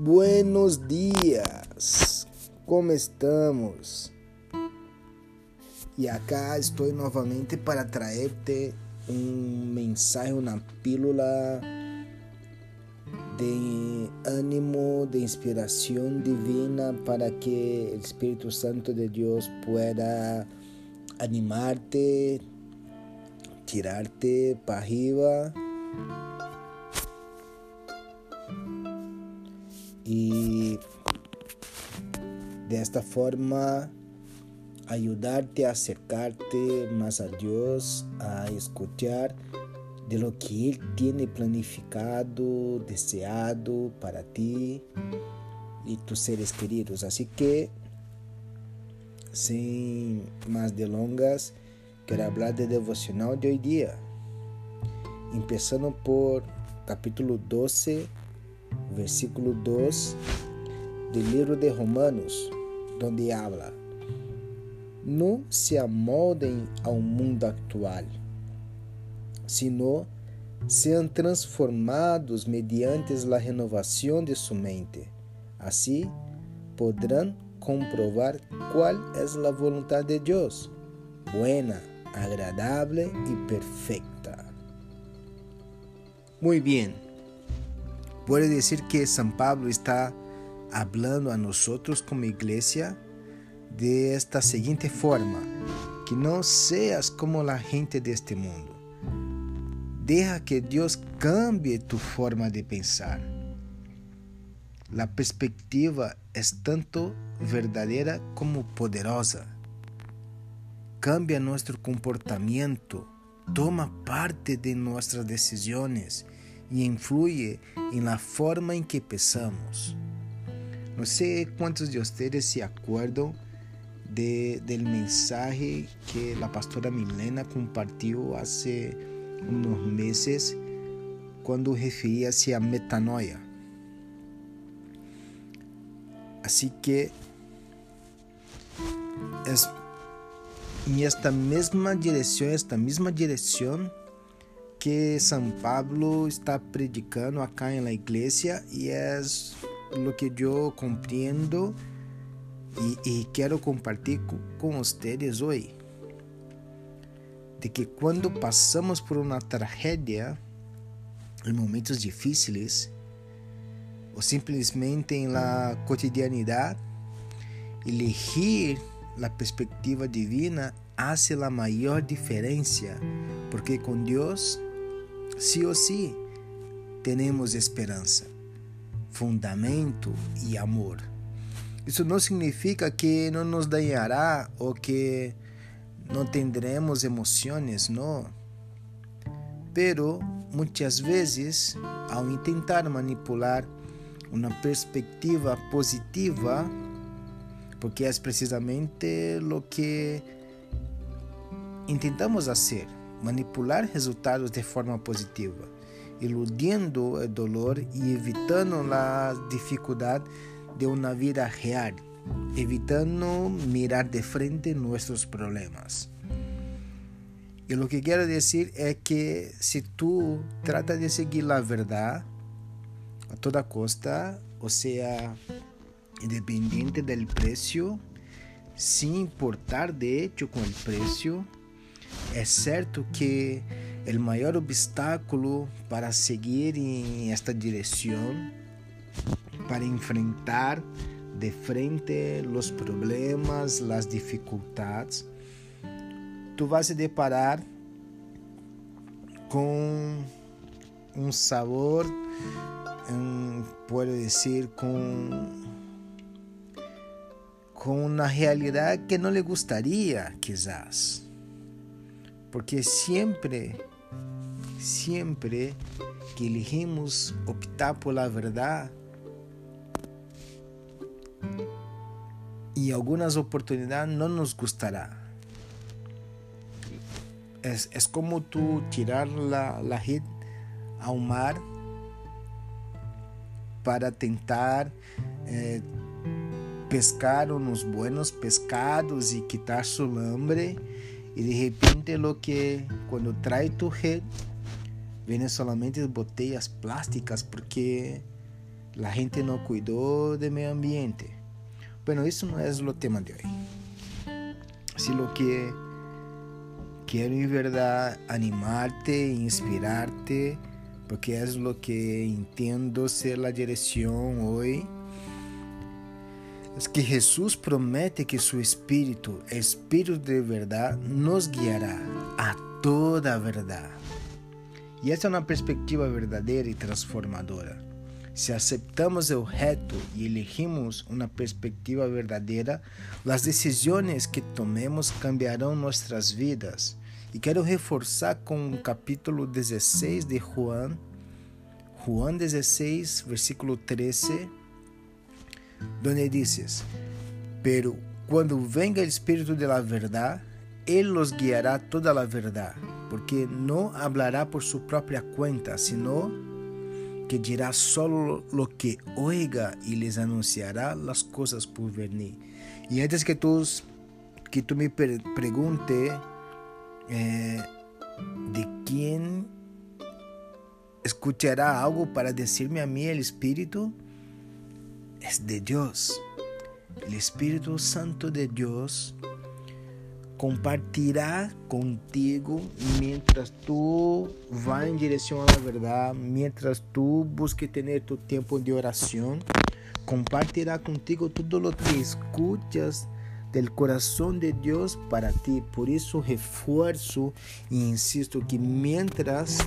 Buenos dias, como estamos? E acá estou novamente para traerte um mensagem, uma pílula de ânimo, de inspiração divina para que o Espírito Santo de Deus pueda animarte, tirarte para arriba y de esta forma ayudarte a acercarte más a Dios, a escuchar de lo que Él tiene planificado, deseado para ti y tus seres queridos. Así que, sin más delongas, quiero hablar de devocional de hoy día, empezando por capítulo 12 versículo 2 del libro de Romanos, donde habla, no se amolden ao mundo actual, sino sean transformados mediante la renovación de su mente. Así podrán comprobar cuál es la voluntad de Dios, buena, agradable y perfecta. Muy bien. Puede decir que San Pablo está hablando a nosotros como iglesia de esta siguiente forma, que no seas como la gente de este mundo. Deja que Dios cambie tu forma de pensar. La perspectiva es tanto verdadera como poderosa. Cambia nuestro comportamiento, toma parte de nuestras decisiones e influye en la forma en que pensamos. No sé cuántos de ustedes se acuerdan de, del mensaje que la pastora Milena compartió hace unos meses cuando refería-se a metanoia. Así que es en esta misma dirección, esta misma dirección que São Pablo está predicando acá en la iglesia y es lo que yo comprendo y, y quiero compartir con, ustedes hoy. De que cuando pasamos por una tragedia, en momentos difíciles, o simplesmente en la cotidianidad, elegir la perspectiva divina hace la mayor diferencia, porque con Dios sí o sí tenemos esperança, fundamento e amor. Isso não significa que não nos dañará ou que não tendremos emoções, não. Pero muitas vezes, ao tentar manipular uma perspectiva positiva, porque é precisamente o que tentamos fazer, manipular resultados de forma positiva, iludindo o dolor e evitando a dificuldade de uma vida real, evitando mirar de frente nossos problemas. E o que quero dizer é que se tu trata de seguir a verdade a toda costa, ou seja, independente do preço, sem importar de hecho com o preço, é certo que o maior obstáculo para seguir em esta direção, para enfrentar de frente os problemas, as dificuldades, tu vas se deparar com um sabor, um, pode dizer, com com uma realidade que não lhe gostaria, quizás. Porque sempre, sempre que elegimos optar por la verdade, e algumas oportunidades não nos gostará. É, é como tu tirar la, la rede ao mar para tentar eh, pescar uns buenos pescados e quitar su hambre y de repente lo que cuando trae tu red vienen solamente botellas plásticas porque la gente no cuidó del medio ambiente. Bueno, eso no es lo tema de hoy. Si lo que quiero en verdad animarte, inspirarte, porque es lo que entiendo ser la dirección hoy. Que Jesús promete que su Espíritu, Espíritu de verdad, nos guiará a toda verdad. Y esta es una perspectiva verdadera y transformadora. Si aceptamos el reto y elegimos una perspectiva verdadera, las decisiones que tomemos cambiarán nuestras vidas. Y quiero reforzar con el capítulo 16 de Juan, Juan 16, versículo 13, donde pero cuando venga el Espíritu de la verdad, Él los guiará toda la verdad, porque no hablará por su propia cuenta, sino que dirá solo lo que oiga y les anunciará las cosas por venir. Y antes que tú, que tú me pregunte eh, de quién escuchará algo para decirme a mí el Espíritu, es de Dios. El Espíritu Santo de Dios compartirá contigo mientras tú vas en dirección a la verdad, mientras tú busques tener tu tiempo de oración, compartirá contigo todo lo que escuchas del corazón de Dios para ti. Por eso refuerzo e insisto que mientras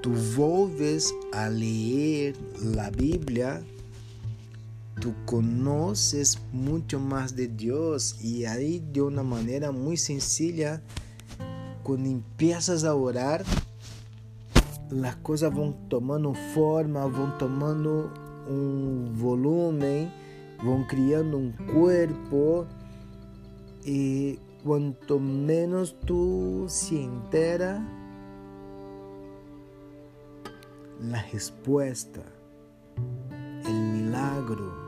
tú vuelves a leer la Biblia, tú conoces mucho más de Dios y ahí de una manera muy sencilla, cuando empiezas a orar, las cosas van tomando forma, van tomando un volumen, van criando un cuerpo y cuanto menos tú se entera, la respuesta, el milagro,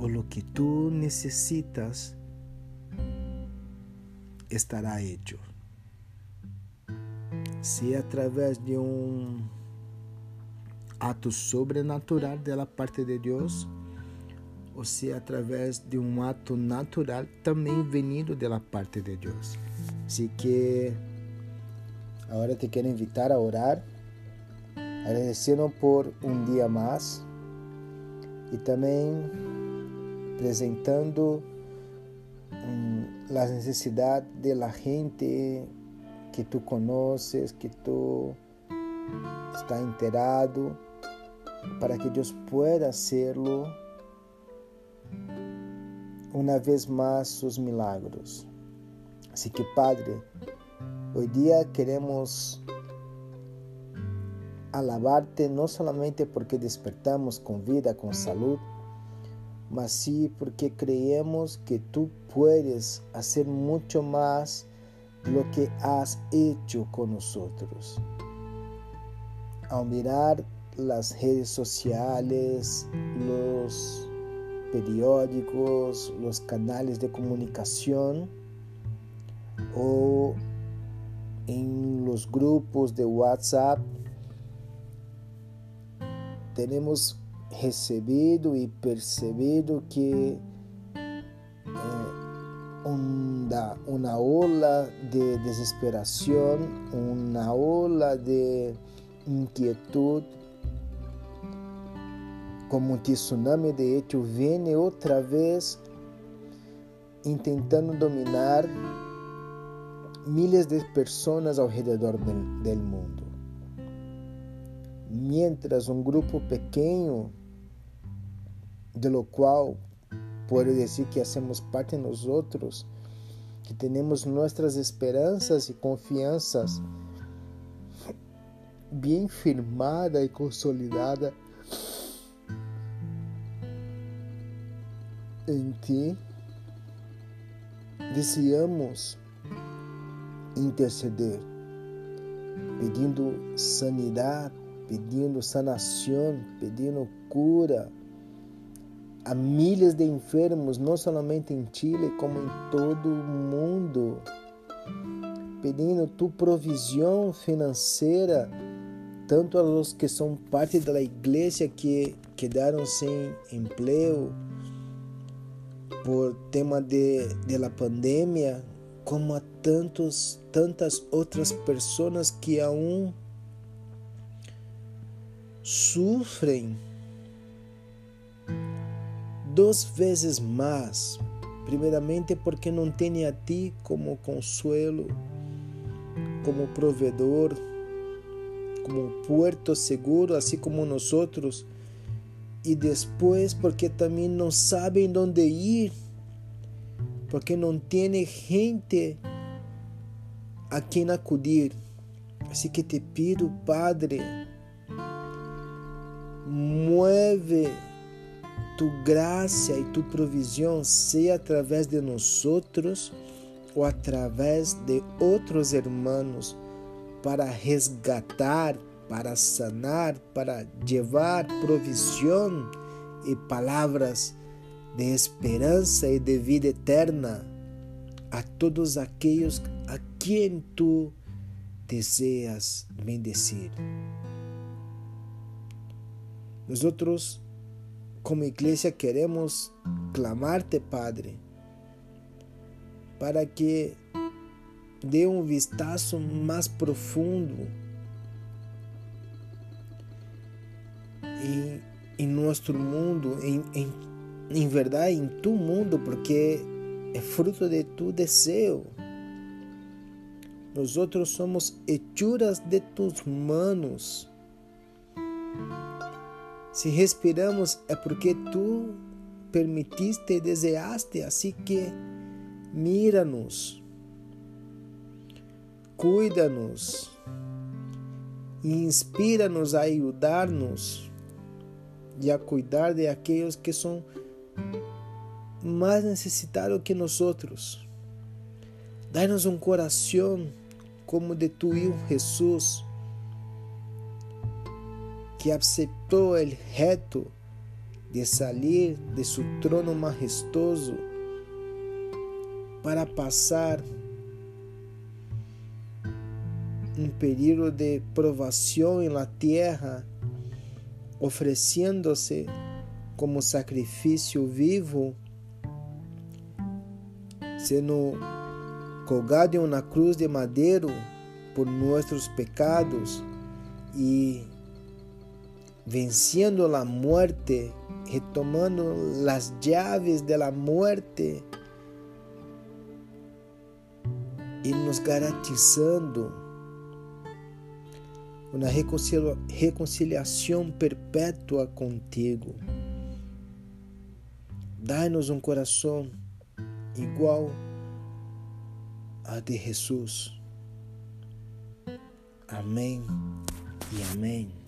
o lo que tú necesitas estará hecho. Se a través de um ato sobrenatural da parte de Deus, ou se a través de um ato natural também venido da parte de Deus. Assim que agora te quero invitar a orar, agradecendo por um dia mais e também apresentando um, as necessidades da gente que tu conheces, que tu está inteirado, para que Deus pueda hacerlo uma vez mais sus milagros. Assim que, Padre, hoje dia queremos alabarte não somente porque despertamos com vida, com saúde, mas sí porque creemos que tú puedes hacer mucho más lo que has hecho con nosotros. Al mirar las redes sociales, los periódicos, los canales de comunicación o en los grupos de WhatsApp, tenemos recebido e percebido que eh, uma, uma ola de desesperação, uma ola de inquietude, como um tsunami de hecho, vem outra vez tentando dominar milhares de pessoas ao redor do, do mundo. Mientras um grupo pequeno de lo cual puedo decir que hacemos parte nosotros, que tenemos nuestras esperanzas y confianzas bien firmada y consolidada em ti, deseamos interceder, pedindo sanidade, pedindo sanação, pedindo cura a milhas de enfermos, não somente em Chile, como em todo o mundo, pedindo tu provisão financeira tanto a que são parte da igreja que quedaram sem emprego por tema de, de la pandemia, como a tantos, tantas outras pessoas que aún sofrem duas vezes mais. Primeiramente, porque não têm a ti como consuelo, como provedor, como puerto seguro, assim como nós outros. E depois, porque também não sabem onde ir porque não tem gente a quem acudir. Assim que te pido, Padre, mueve tu graça e tu provisão, seja através de nós outros ou através de outros irmãos, para resgatar, para sanar, para levar provisão e palavras de esperança e de vida eterna a todos aqueles a quem tu deseas bendecir. Nós, como igreja, queremos clamar-te, Padre, para que dê um vistazo mais profundo em, em nosso mundo, em, em em verdade em tu mundo, porque é fruto de tu desejo. Nós somos hechuras de tus manos. Se respiramos é porque tu permitiste e desejaste, assim que mira-nos, cuida-nos e inspira-nos a ajudar-nos e a cuidar de aqueles que são mais necessitado que nós outros. Dá-nos um coração como de tu Jesus, que aceitou o reto de sair de seu trono majestoso para passar um período de provação na terra, oferecendo-se como sacrifício vivo, sendo colgado em uma cruz de madeiro por nossos pecados e vencendo a morte, retomando as chaves da morte e nos garantizando uma reconciliação perpétua contigo. Dai-nos um coração igual a de Jesus. Amém e amém.